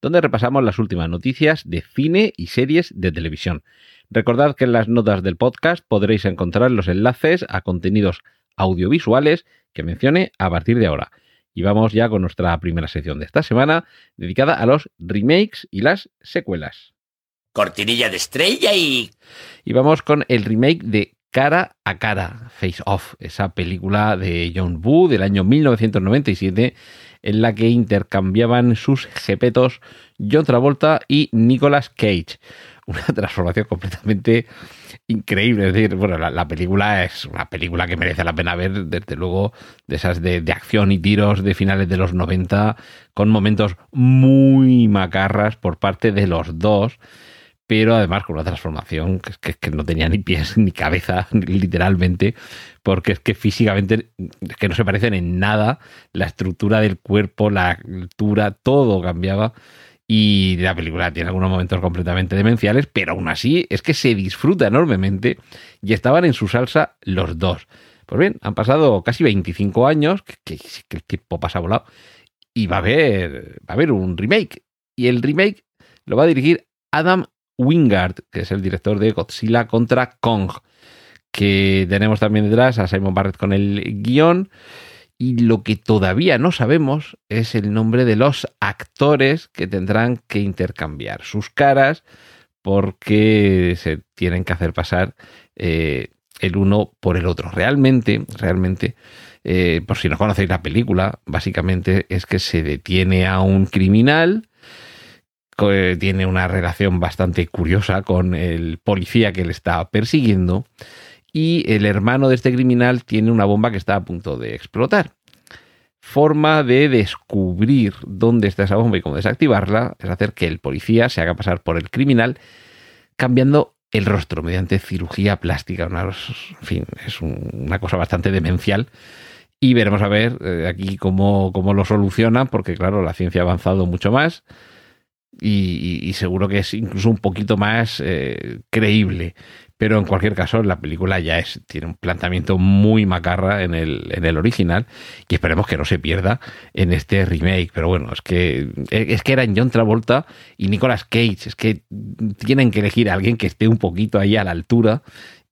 donde repasamos las últimas noticias de cine y series de televisión. Recordad que en las notas del podcast podréis encontrar los enlaces a contenidos audiovisuales que mencione a partir de ahora. Y vamos ya con nuestra primera sección de esta semana, dedicada a los remakes y las secuelas. Cortinilla de estrella y... Y vamos con el remake de Cara a Cara, Face Off, esa película de John Woo del año 1997 en la que intercambiaban sus jepetos John Travolta y Nicolas Cage. Una transformación completamente increíble. Es decir, bueno, la, película es una película que merece la pena ver, desde luego, de esas de, de, acción y tiros de finales de los 90, con momentos muy macarras por parte de los dos pero además con una transformación que, que, que, no tenía ni pies ni cabeza, literalmente, porque es que físicamente es que no se parecen en nada, la estructura del cuerpo, la altura, todo cambiaba. Y la película tiene algunos momentos completamente demenciales, pero aún así es que se disfruta enormemente y estaban en su salsa los dos. Pues bien, han pasado casi 25 años, que, el tiempo pasa volado, y va a haber, va a haber un remake. Y el remake lo va a dirigir Adam Wingard, que es el director de Godzilla contra Kong, que tenemos también detrás a Simon Barrett con el guion. Y lo que todavía no sabemos es el nombre de los actores que tendrán que intercambiar sus caras porque se tienen que hacer pasar eh, el uno por el otro. Realmente, realmente, eh, por si no conocéis la película, básicamente es que se detiene a un criminal tiene una relación bastante curiosa con el policía que le está persiguiendo y el hermano de este criminal tiene una bomba que está a punto de explotar. Forma de descubrir dónde está esa bomba y cómo desactivarla es hacer que el policía se haga pasar por el criminal cambiando el rostro mediante cirugía plástica. Una, en fin, es una cosa bastante demencial. Y veremos a ver eh, aquí cómo, cómo lo solucionan, porque claro, la ciencia ha avanzado mucho más y, seguro que es incluso un poquito más eh, creíble. Pero en cualquier caso, la película ya es, tiene un planteamiento muy macarra en el, en el original y esperemos que no se pierda en este remake. Pero bueno, es que, es que eran John Travolta y Nicolas Cage. Es que tienen que elegir a alguien que esté un poquito ahí a la altura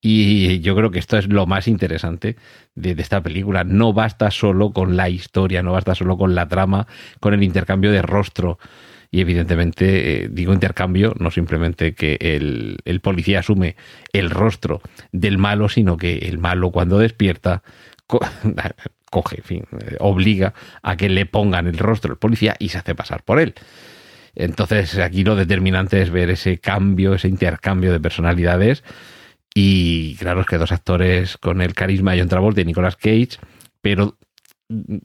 y yo creo que esto es lo más interesante de, esta película. No basta solo con la historia, no basta solo con la trama, con el intercambio de rostro y evidentemente eh, digo intercambio, no simplemente que el, el, policía asume el rostro del malo, sino que el malo cuando despierta co coge, en fin, eh, obliga a que le pongan el rostro al policía y se hace pasar por él. Entonces aquí lo determinante es ver ese cambio, ese intercambio de personalidades y claro, es que dos actores con el carisma de John Travolta y Nicolas Cage, pero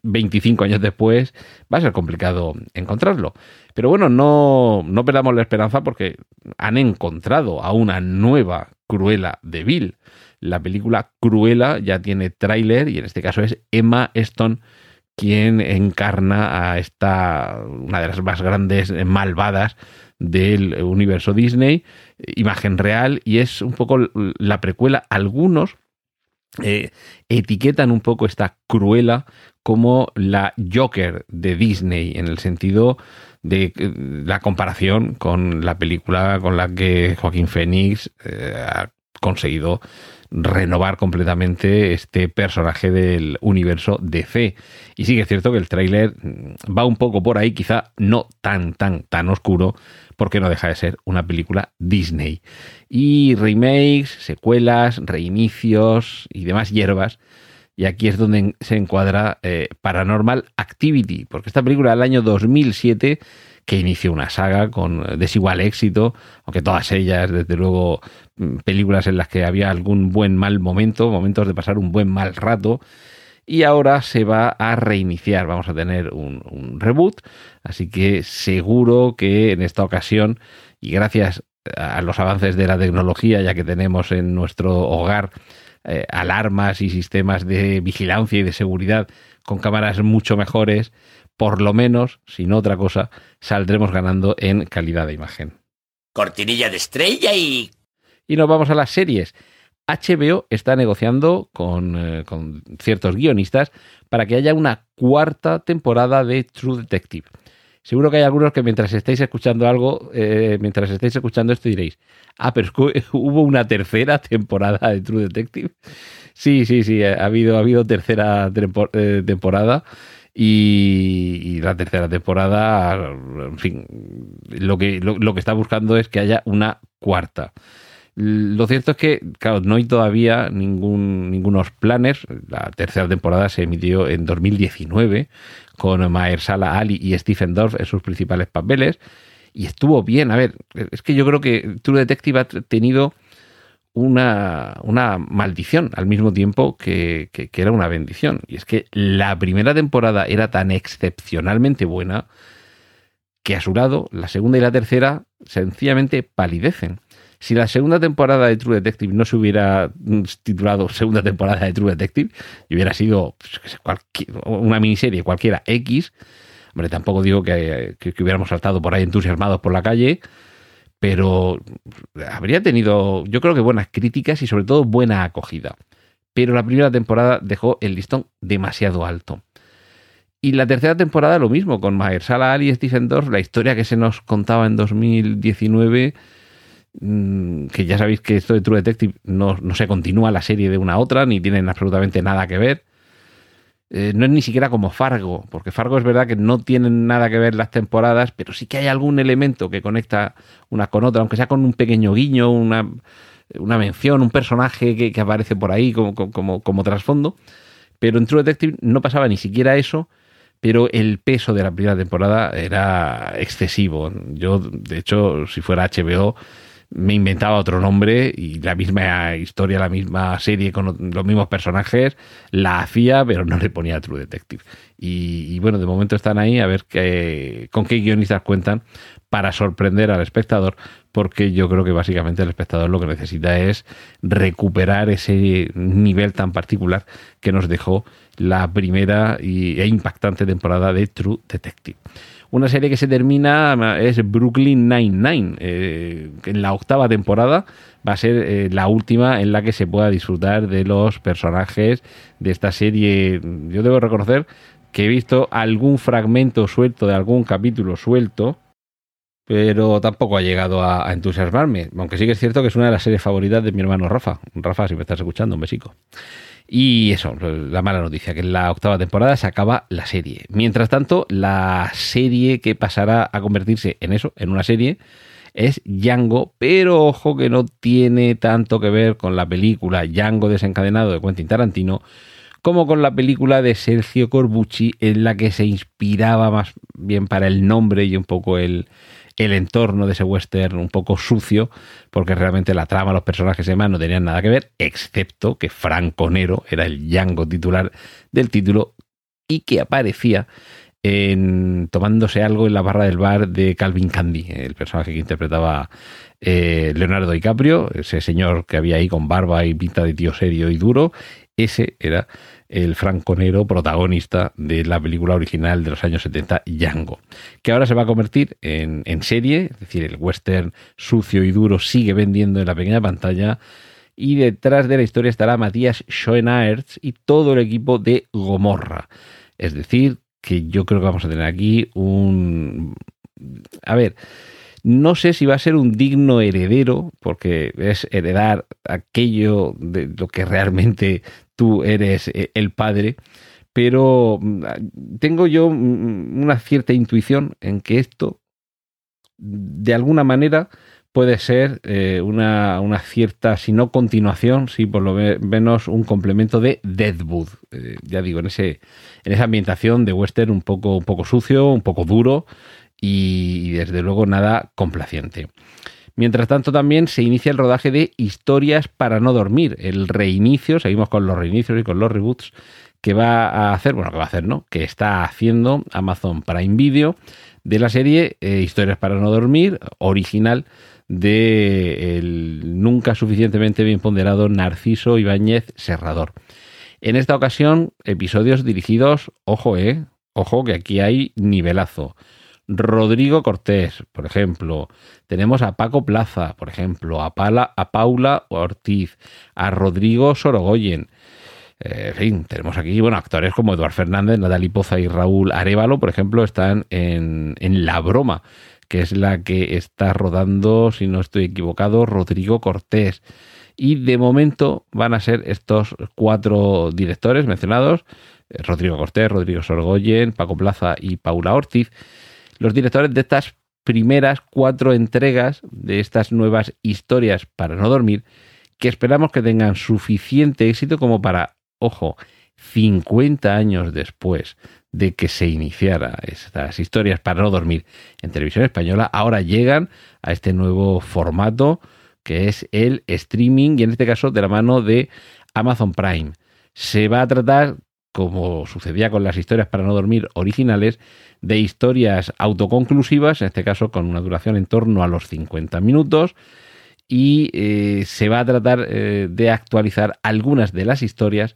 25 años después va a ser complicado encontrarlo. Pero bueno, no, no perdamos la esperanza porque han encontrado a una nueva Cruela de Bill. La película Cruela ya tiene tráiler y en este caso es Emma Stone quien encarna a esta, una de las más grandes malvadas del universo Disney, imagen real, y es un poco la precuela. Algunos eh, etiquetan un poco esta Cruela como la Joker de Disney, en el sentido de la comparación con la película con la que Joaquín Phoenix eh, ha conseguido renovar completamente este personaje del universo DC. Y sí que es cierto que el tráiler va un poco por ahí, quizá no tan, tan, tan oscuro, porque no deja de ser una película Disney. Y remakes, secuelas, reinicios y demás hierbas. Y aquí es donde se encuadra eh, Paranormal Activity, porque esta película del año 2007 que inició una saga con desigual éxito, aunque todas ellas, desde luego, mm, películas en las que había algún buen mal momento, momentos de pasar un buen mal rato, y ahora se va a reiniciar, vamos a tener un, un reboot, así que seguro que en esta ocasión, y gracias a los avances de la tecnología, ya que tenemos en nuestro hogar eh, alarmas y sistemas de vigilancia y de seguridad con cámaras mucho mejores, por lo menos, si no otra cosa, saldremos ganando en calidad de imagen. Cortinilla de estrella y... Y nos vamos a las series. HBO está negociando con, eh, con ciertos guionistas para que haya una cuarta temporada de True Detective. Seguro que hay algunos que mientras estéis escuchando algo, eh, mientras estéis escuchando esto diréis, ah, pero hubo una tercera temporada de True Detective. Sí, sí, sí, ha habido, ha habido tercera tempo- eh, temporada y, la tercera temporada, en fin, lo que, lo que está buscando es que haya una cuarta. Lo cierto es que, claro, no hay todavía ningún, ningunos planes. La tercera temporada se emitió en 2019 con Mahershala Ali y Stephen Dorff en sus principales papeles y estuvo bien. A ver, es que yo creo que True Detective ha tenido una, una maldición al mismo tiempo que, que, que era una bendición. Y es que la primera temporada era tan excepcionalmente buena que a su lado la segunda y la tercera sencillamente palidecen. Si la segunda temporada de True Detective no se hubiera mm, titulado Segunda temporada de True Detective y hubiera sido pues, una miniserie cualquiera X, hombre, tampoco digo que, que- hubiéramos saltado por ahí entusiasmados por la calle, pero habría tenido, yo creo que buenas críticas y sobre todo buena acogida. Pero la primera temporada dejó el listón demasiado alto. Y la tercera temporada lo mismo, con Mahershala Ali y Stephen Dorff, la historia que se nos contaba en 2019, mm, que ya sabéis que esto de True Detective no, no se continúa la serie de una a otra, ni tienen absolutamente nada que ver. Eh, no es ni siquiera como Fargo, porque Fargo es verdad que no tienen nada que ver las temporadas, pero sí que hay algún elemento que conecta una con otra, aunque sea con un pequeño guiño, una, una mención, un personaje que, que aparece por ahí como, como, como trasfondo. Pero en True Detective no pasaba ni siquiera eso, pero el peso de la primera temporada era excesivo. Yo, de hecho, si fuera HBO, me inventaba otro nombre y la misma historia, la misma serie con los mismos personajes, la hacía, pero no le ponía True Detective. Y, bueno, de momento están ahí a ver qué, con qué guionistas cuentan para sorprender al espectador, porque yo creo que básicamente el espectador lo que necesita es recuperar ese nivel tan particular que nos dejó la primera y, e impactante temporada de True Detective. Una serie que se termina es Brooklyn Nine-Nine. Eh, en la octava temporada va a ser eh, la última en la que se pueda disfrutar de los personajes de esta serie. Yo debo reconocer que he visto algún fragmento suelto de algún capítulo suelto, pero tampoco ha llegado a, a entusiasmarme. Aunque sí que es cierto que es una de las series favoritas de mi hermano Rafa. Rafa, si me estás escuchando, un besico. Y eso, la mala noticia, que en la octava temporada se acaba la serie. Mientras tanto, la serie que pasará a convertirse en eso, en una serie, es Django, pero ojo que no tiene tanto que ver con la película Django desencadenado de Quentin Tarantino, como con la película de Sergio Corbucci, en la que se inspiraba más bien para el nombre y un poco el, el entorno de ese western un poco sucio, porque realmente la trama, los personajes y demás no tenían nada que ver, excepto que Franco Nero era el Django titular del título y que aparecía en, tomándose algo en la barra del bar de Calvin Candy, el personaje que interpretaba eh, Leonardo DiCaprio, ese señor que había ahí con barba y pinta de tío serio y duro, ese era el franconero protagonista de la película original de los años 70, Django, que ahora se va a convertir en, en serie, es decir, el western sucio y duro sigue vendiendo en la pequeña pantalla y detrás de la historia estará Matías Schoenaerts y todo el equipo de Gomorra. Es decir, que yo creo que vamos a tener aquí un... A ver, no sé si va a ser un digno heredero, porque es heredar aquello de lo que realmente tú eres eh, el padre, pero mm, tengo yo mm, una cierta intuición en que esto, de alguna manera, puede ser eh, una, una, cierta, si no continuación, sí, por lo menos un complemento de Deadwood. Eh, ya digo, en, ese, en esa ambientación de western un poco, un poco sucio, un poco duro y desde luego nada complaciente. Mientras tanto, también se inicia el rodaje de Historias para no dormir, el reinicio, seguimos con los reinicios y con los reboots, que va a hacer, bueno, que va a hacer, ¿no? Que está haciendo Amazon Prime Video de la serie eh, Historias para no dormir, original de el nunca suficientemente bien ponderado Narciso Ibáñez Serrador. En esta ocasión, episodios dirigidos, ojo, eh, ojo que aquí hay nivelazo. Rodrigo Cortés, por ejemplo. Tenemos a Paco Plaza, por ejemplo, a, a Paula Ortiz, a Rodrigo Sorogoyen. Eh, en fin, tenemos aquí, bueno, actores como Eduard Fernández, Natalie Poza y Raúl Arevalo, por ejemplo, están en, en La Broma, que es la que está rodando, si no estoy equivocado, Rodrigo Cortés. Y de momento van a ser estos cuatro directores mencionados, eh, Rodrigo Cortés, Rodrigo Sorgoyen, Paco Plaza y Paula Ortiz, los directores de estas primeras cuatro entregas de estas nuevas historias para no dormir, que esperamos que tengan suficiente éxito como para, ojo, 50 años después de que se iniciara estas historias para no dormir en televisión española, ahora llegan a este nuevo formato que es el streaming y en este caso de la mano de Amazon Prime. Se va a tratar, como sucedía con las historias para no dormir originales, de historias autoconclusivas, en este caso con una duración en torno a los 50 minutos, y eh, se va a tratar eh, de actualizar algunas de las historias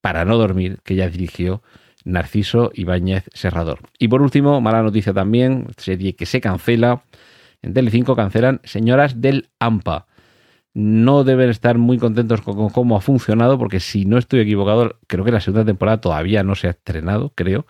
para no dormir que ya dirigió Narciso Ibáñez Serrador. Y por último, mala noticia también, serie que se cancela. En Telecinco cancelan Señoras del AMPA. No deben estar muy contentos con, cómo ha funcionado, porque si no estoy equivocado, creo que la segunda temporada todavía no se ha estrenado, creo.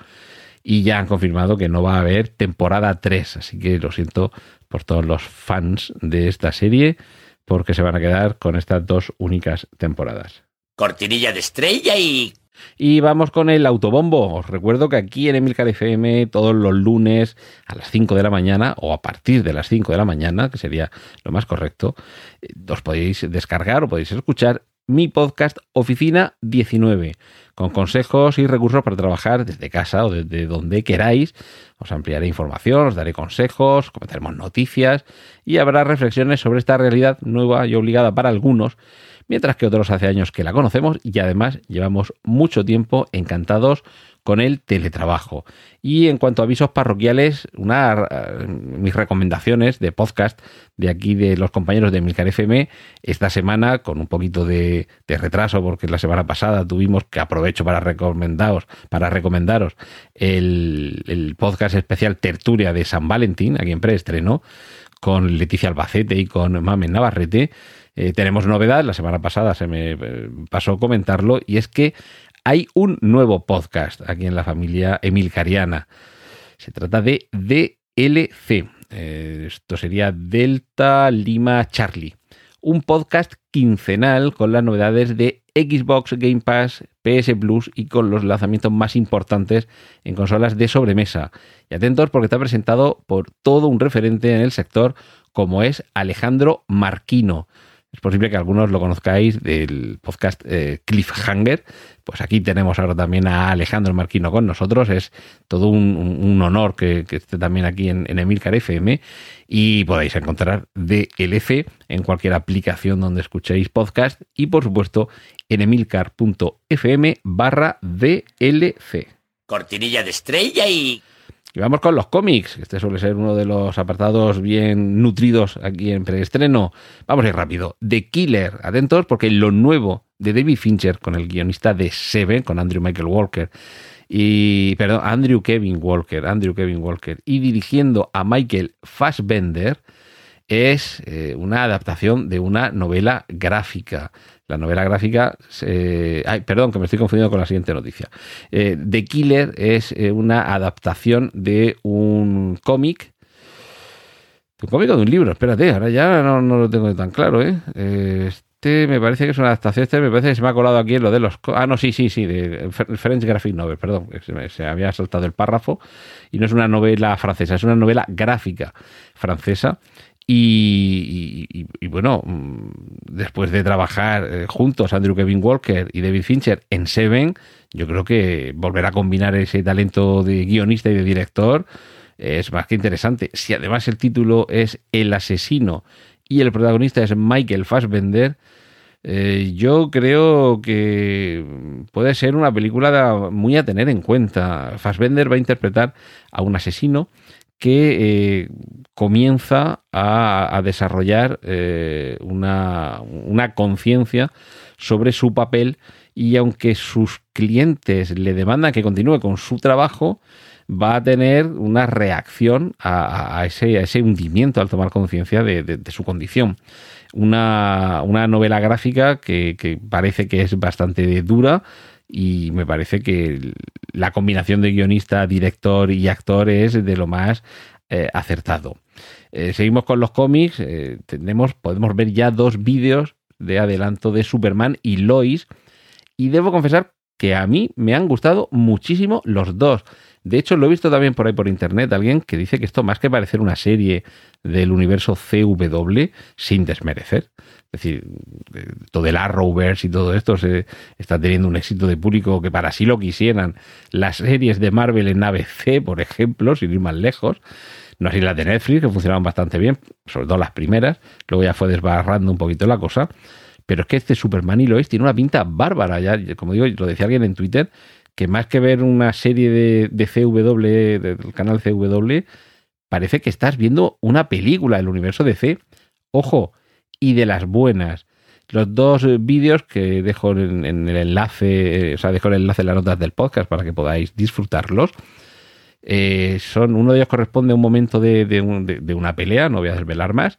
Y ya han confirmado que no va a haber temporada 3. Así que lo siento por todos los fans de esta serie, porque se van a quedar con estas dos únicas temporadas. Cortinilla de estrella y y vamos con el autobombo. Os recuerdo que aquí en Emilcar FM todos los lunes a las 5 de la mañana o a partir de las 5 de la mañana, que sería lo más correcto, eh, os podéis descargar o podéis escuchar mi podcast Oficina 19, con consejos y recursos para trabajar desde casa o desde donde queráis. Os ampliaré información, os daré consejos, comentaremos noticias y habrá reflexiones sobre esta realidad nueva y obligada para algunos mientras que otros hace años que la conocemos y además llevamos mucho tiempo encantados con el teletrabajo. Y en cuanto a avisos parroquiales, una, eh, mis recomendaciones de podcast de aquí de los compañeros de Milcar FM, esta semana con un poquito de, retraso, porque la semana pasada tuvimos que aprovecho para recomendaros, para recomendaros el, podcast especial Tertulia de San Valentín, aquí en preestreno, con Leticia Albacete y con Mamen Navarrete. Eh, tenemos novedad, la semana pasada se me eh, pasó comentarlo, y es que hay un nuevo podcast aquí en la familia Emilcariana. Se trata de DLC. Eh, esto sería Delta Lima Charlie. Un podcast quincenal con las novedades de Xbox Game Pass, PS Plus y con los lanzamientos más importantes en consolas de sobremesa. Y atentos porque está presentado por todo un referente en el sector como es Alejandro Marquino. Es posible que algunos lo conozcáis del podcast eh, Cliffhanger. Pues aquí tenemos ahora también a Alejandro Marquino con nosotros. Es todo un, honor que, esté también aquí en, Emilcar FM. Y podéis encontrar DLC en cualquier aplicación donde escuchéis podcast. Y por supuesto en emilcar.fm barra DLC. Cortinilla de estrella y y vamos con los cómics. Este suele ser uno de los apartados bien nutridos aquí en preestreno. Vamos a ir rápido. The Killer. Atentos porque lo nuevo de David Fincher con el guionista de Seven, con Andrew Michael Walker. Y, perdón, Andrew Kevin Walker. Andrew Kevin Walker. Y dirigiendo a Michael Fassbender es eh, una adaptación de una novela gráfica. La novela gráfica, ay, perdón, que me estoy confundiendo con la siguiente noticia. Eh, The Killer es eh, una adaptación de un cómic. ¿Un cómic o de un libro? Espérate, ahora ya no, lo tengo tan claro, ¿eh? Este me parece que es una adaptación. Este me parece que se me ha colado aquí lo de los. Ah, no, sí, sí, sí, de French Graphic Novel, perdón. Se, se había saltado el párrafo. Y no es una novela francesa, es una novela gráfica francesa y, bueno, mm, después de trabajar eh, juntos Andrew Kevin Walker y David Fincher en Seven, yo creo que volver a combinar ese talento de guionista y de director es más que interesante. Si además el título es El asesino y el protagonista es Michael Fassbender, Eh, yo creo que puede ser una película muy a tener en cuenta. Fassbender va a interpretar a un asesino que eh, comienza a, desarrollar eh, una, una conciencia sobre su papel y aunque sus clientes le demandan que continúe con su trabajo, va a tener una reacción a, ese, ese, hundimiento al tomar conciencia de, su condición. Una, novela gráfica que, parece que es bastante dura y me parece que la combinación de guionista, director y actor es de lo más eh, acertado. Eh, seguimos con los cómics, eh, tenemos, podemos ver ya dos vídeos de adelanto de Superman y Lois y debo confesar que a mí me han gustado muchísimo los dos. De hecho, lo he visto también por ahí por internet, alguien que dice que esto más que parecer una serie del universo CW, sin desmerecer. Es decir, todo el Arrowverse y todo esto se está teniendo un éxito de público que para sí lo quisieran. Las series de Marvel en ABC, por ejemplo, sin ir más lejos. No así las de Netflix, que funcionaban bastante bien, sobre todo las primeras. Luego ya fue desbarrando un poquito la cosa. Pero es que este Superman y Lois tiene una pinta bárbara. Ya, como digo, lo decía alguien en Twitter, que más que ver una serie de, de CW, del canal CW, parece que estás viendo una película del universo de C. Ojo, y de las buenas. Los dos vídeos que dejo en, el enlace, o sea, dejo el enlace en las notas del podcast para que podáis disfrutarlos. Eh, son, uno de ellos corresponde a un momento de, de, una pelea, no voy a desvelar más,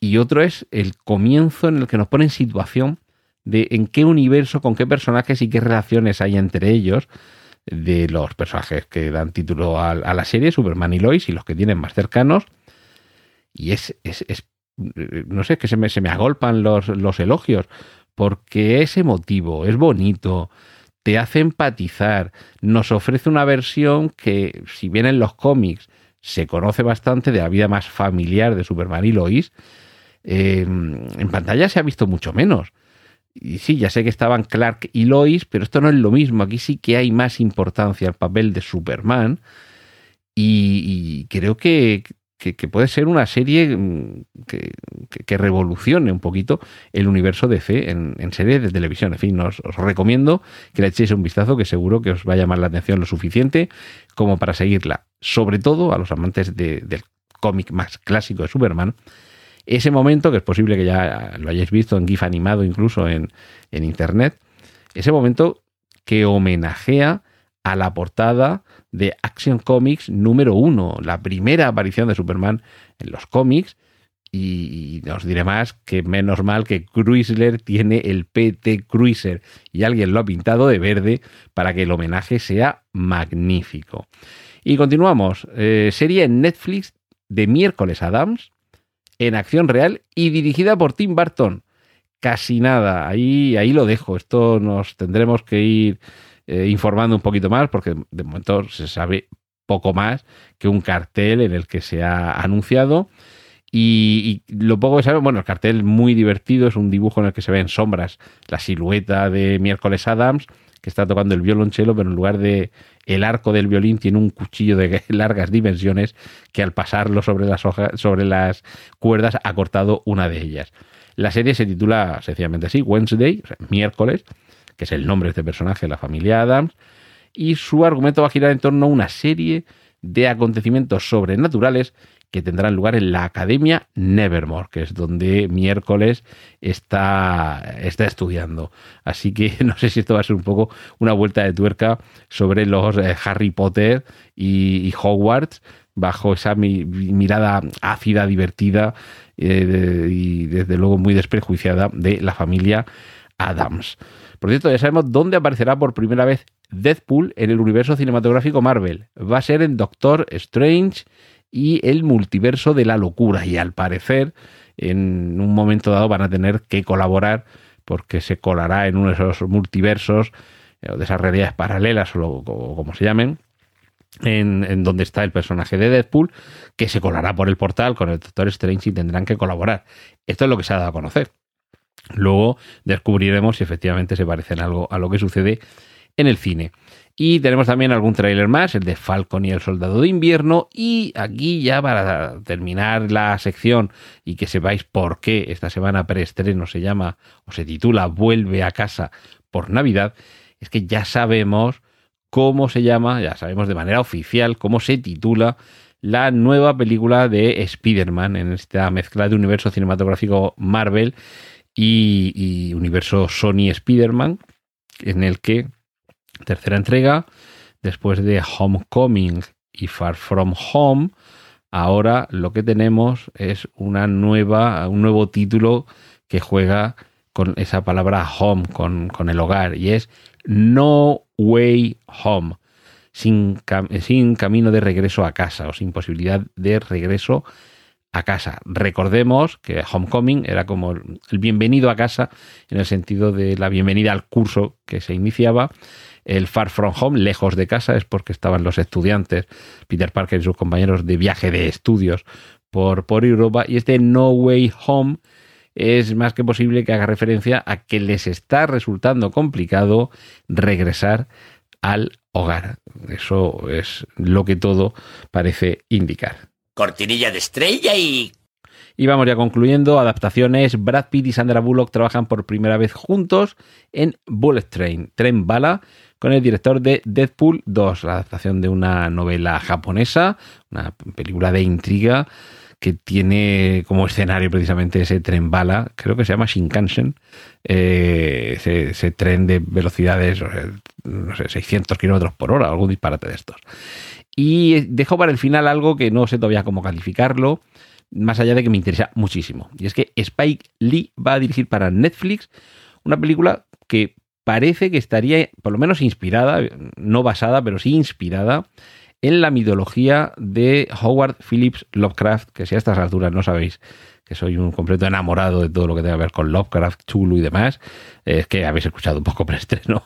y otro es el comienzo en el que nos pone en situación de en qué universo, con qué personajes y qué relaciones hay entre ellos de los personajes que dan título a, la serie, Superman y Lois, y los que tienen más cercanos. Y es, es, no sé, que se me, se me agolpan los, los elogios, porque es emotivo, es bonito, te hace empatizar, nos ofrece una versión que, si bien en los cómics se conoce bastante de la vida más familiar de Superman y Lois, en pantalla se ha visto mucho menos. Y sí, ya sé que estaban Clark y Lois, pero esto no es lo mismo. Aquí sí que hay más importancia al papel de Superman. Y, creo que, puede ser una serie mm, que, revolucione un poquito el universo de fe en, en series de televisión. En fin, os, recomiendo que le echéis un vistazo, que seguro que os va a llamar la atención lo suficiente como para seguirla. Sobre todo a los amantes del cómic más clásico de Superman ese momento, que es posible que ya lo hayáis visto en GIF animado incluso en, internet, ese momento que homenajea a la portada de Action Comics número uno, la primera aparición de Superman en los cómics. Y, os diré más que menos mal que Chrysler tiene el PT Cruiser y alguien lo ha pintado de verde para que el homenaje sea magnífico. Y continuamos. Eh, serie en Netflix de miércoles Adams, en acción real y dirigida por Tim Burton. Casi nada, ahí, ahí lo dejo. Esto nos tendremos que ir eh, informando un poquito más porque de momento se sabe poco más que un cartel en el que se ha anunciado. Y, lo poco que sabe, bueno, el cartel muy divertido, es un dibujo en el que se ven sombras la silueta de Miércoles Adams, que está tocando el violonchelo, pero en lugar de el arco del violín tiene un cuchillo de largas dimensiones que al pasarlo sobre las, hojas, sobre las cuerdas ha cortado una de ellas. La serie se titula sencillamente así, Wednesday, miércoles, que es el nombre de este personaje, la familia Adams, y su argumento va a girar en torno a una serie de acontecimientos sobrenaturales que tendrán lugar en la Academia Nevermore, que es donde miércoles está, está estudiando. Así que no sé si esto va a ser un poco una vuelta de tuerca sobre los eh, Harry Potter y, Hogwarts, bajo esa mirada ácida, divertida eh, y desde luego muy desprejuiciada de la familia Adams. Por cierto, ya sabemos dónde aparecerá por primera vez Deadpool en el universo cinematográfico Marvel. Va a ser en Doctor Strange y el multiverso de la locura. Y al parecer, en un momento dado van a tener que colaborar porque se colará en uno de esos multiversos, eh, de esas realidades paralelas o, como se llamen, en, en, donde está el personaje de Deadpool, que se colará por el portal con el Doctor Strange y tendrán que colaborar. Esto es lo que se ha dado a conocer. Luego descubriremos si efectivamente se parecen algo a lo que sucede en el cine. Y tenemos también algún tráiler más, el de Falcon y el Soldado de Invierno. Y aquí ya para terminar la sección y que sepáis por qué esta semana preestreno se llama o se titula Vuelve a casa por Navidad, es que ya sabemos cómo se llama, ya sabemos de manera oficial cómo se titula la nueva película de Spider-Man en esta mezcla de universo cinematográfico Marvel y, y universo Sony Spider-Man, en el que tercera entrega, después de Homecoming y Far From Home, ahora lo que tenemos es una nueva, un nuevo título que juega con esa palabra home, con, con el hogar, y es No Way Home, sin, sin camino de regreso a casa o sin posibilidad de regreso a casa. Recordemos que Homecoming era como el bienvenido a casa en el sentido de la bienvenida al curso que se iniciaba el Far From Home, lejos de casa, es porque estaban los estudiantes, Peter Parker y sus compañeros de viaje de estudios por, por Europa. Y este No Way Home es más que posible que haga referencia a que les está resultando complicado regresar al hogar. Eso es lo que todo parece indicar. Cortinilla de estrella y... Y vamos ya concluyendo, adaptaciones, Brad Pitt y Sandra Bullock trabajan por primera vez juntos en Bullet Train, Tren Bala, con el director de Deadpool 2, la adaptación de una novela japonesa, una película de intriga que tiene como escenario precisamente ese tren bala, creo que se llama Shinkansen, eh, ese, ese, tren de velocidades, no sé, 600 kilómetros por hora, algún disparate de estos. Y dejo para el final algo que no sé todavía cómo calificarlo, más allá de que me interesa muchísimo. Y es que Spike Lee va a dirigir para Netflix una película que parece que estaría, por lo menos inspirada, no basada, pero sí inspirada en la mitología de Howard Phillips Lovecraft, que si a estas alturas no sabéis que soy un completo enamorado de todo lo que tenga que ver con Lovecraft, Chulu y demás, es que habéis escuchado un poco preestreno.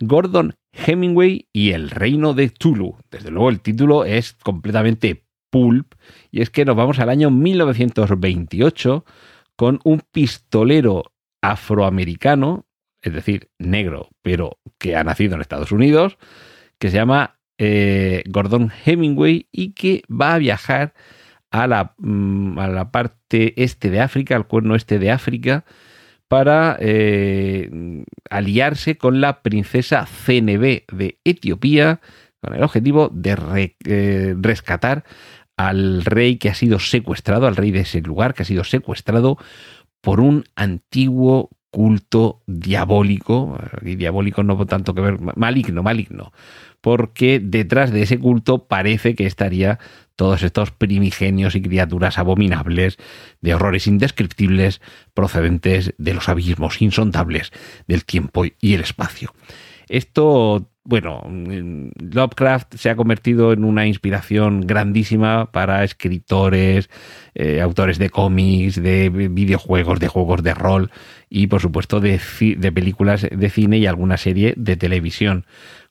Gordon Hemingway y el reino de Tulu. Desde luego el título es completamente pulp y es que nos vamos al año 1928 con un pistolero afroamericano es decir, negro, pero que ha nacido en Estados Unidos, que se llama eh, Gordon Hemingway y que va a viajar a la, mm, a la, parte este de África, al cuerno este de África, para eh, aliarse con la princesa CNB de Etiopía, con el objetivo de eh, rescatar al rey que ha sido secuestrado, al rey de ese lugar que ha sido secuestrado por un antiguo culto diabólico, y diabólico no tanto que ver, maligno, maligno, porque detrás de ese culto parece que estaría todos estos primigenios y criaturas abominables de horrores indescriptibles procedentes de los abismos insondables del tiempo y el espacio. Esto bueno, Lovecraft se ha convertido en una inspiración grandísima para escritores, eh, autores de cómics, de videojuegos, de juegos de rol y por supuesto de películas de cine y alguna serie de televisión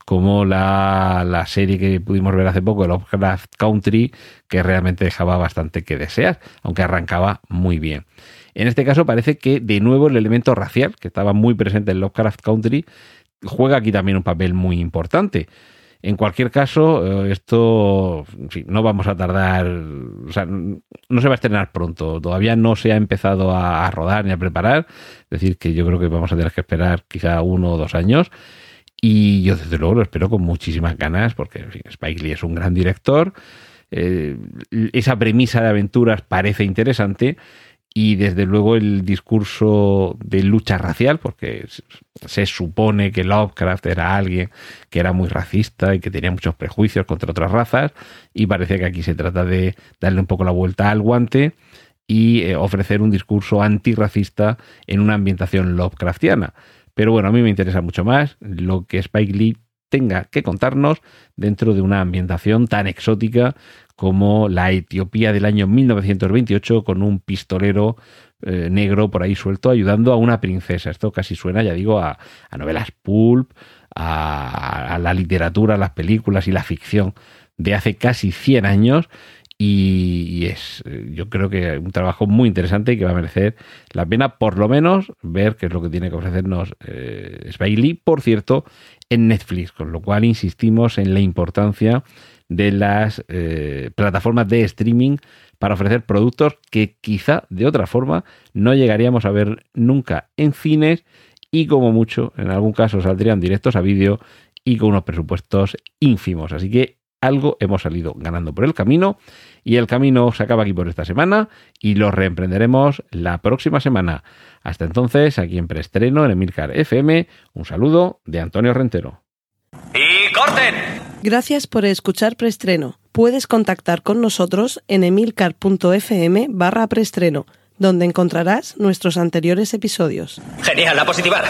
como la, la, serie que pudimos ver hace poco, Lovecraft Country, que realmente dejaba bastante que desear, aunque arrancaba muy bien. En este caso parece que de nuevo el elemento racial, que estaba muy presente en Lovecraft Country, juega aquí también un papel muy importante. En cualquier caso, eh, esto no vamos a tardar, o sea, no se va a estrenar pronto, todavía no se ha empezado a, rodar ni a preparar, es decir, que yo creo que vamos a tener que esperar quizá uno o dos años. Y yo desde luego lo espero con muchísimas ganas, porque en fin, Spike Lee es un gran director. Eh, esa premisa de aventuras parece interesante y desde luego el discurso de lucha racial, porque se supone que Lovecraft era alguien que era muy racista y que tenía muchos prejuicios contra otras razas, y parece que aquí se trata de darle un poco la vuelta al guante y eh, ofrecer un discurso antirracista en una ambientación Lovecraftiana. Pero bueno, a mí me interesa mucho más lo que Spike Lee tenga que contarnos dentro de una ambientación tan exótica como la Etiopía del año 1928 con un pistolero eh, negro por ahí suelto ayudando a una princesa. Esto casi suena, ya digo, a, a novelas pulp, a, a, la literatura, las películas y la ficción de hace casi 100 años y, es yo creo que un trabajo muy interesante y que va a merecer la pena por lo menos ver qué es lo que tiene que ofrecernos eh, por cierto, en Netflix, con lo cual insistimos en la importancia de las eh, plataformas de streaming para ofrecer productos que quizá de otra forma no llegaríamos a ver nunca en cines y como mucho en algún caso saldrían directos a vídeo y con unos presupuestos ínfimos. Así que algo hemos salido ganando por el camino y el camino se acaba aquí por esta semana y lo reemprenderemos la próxima semana. Hasta entonces, aquí en preestreno en Emilcar FM, un saludo de Antonio Rentero. ¡Y corten! Gracias por escuchar preestreno. Puedes contactar con nosotros en emilcar.fm barra preestreno, donde encontrarás nuestros anteriores episodios. Genial, la positiva.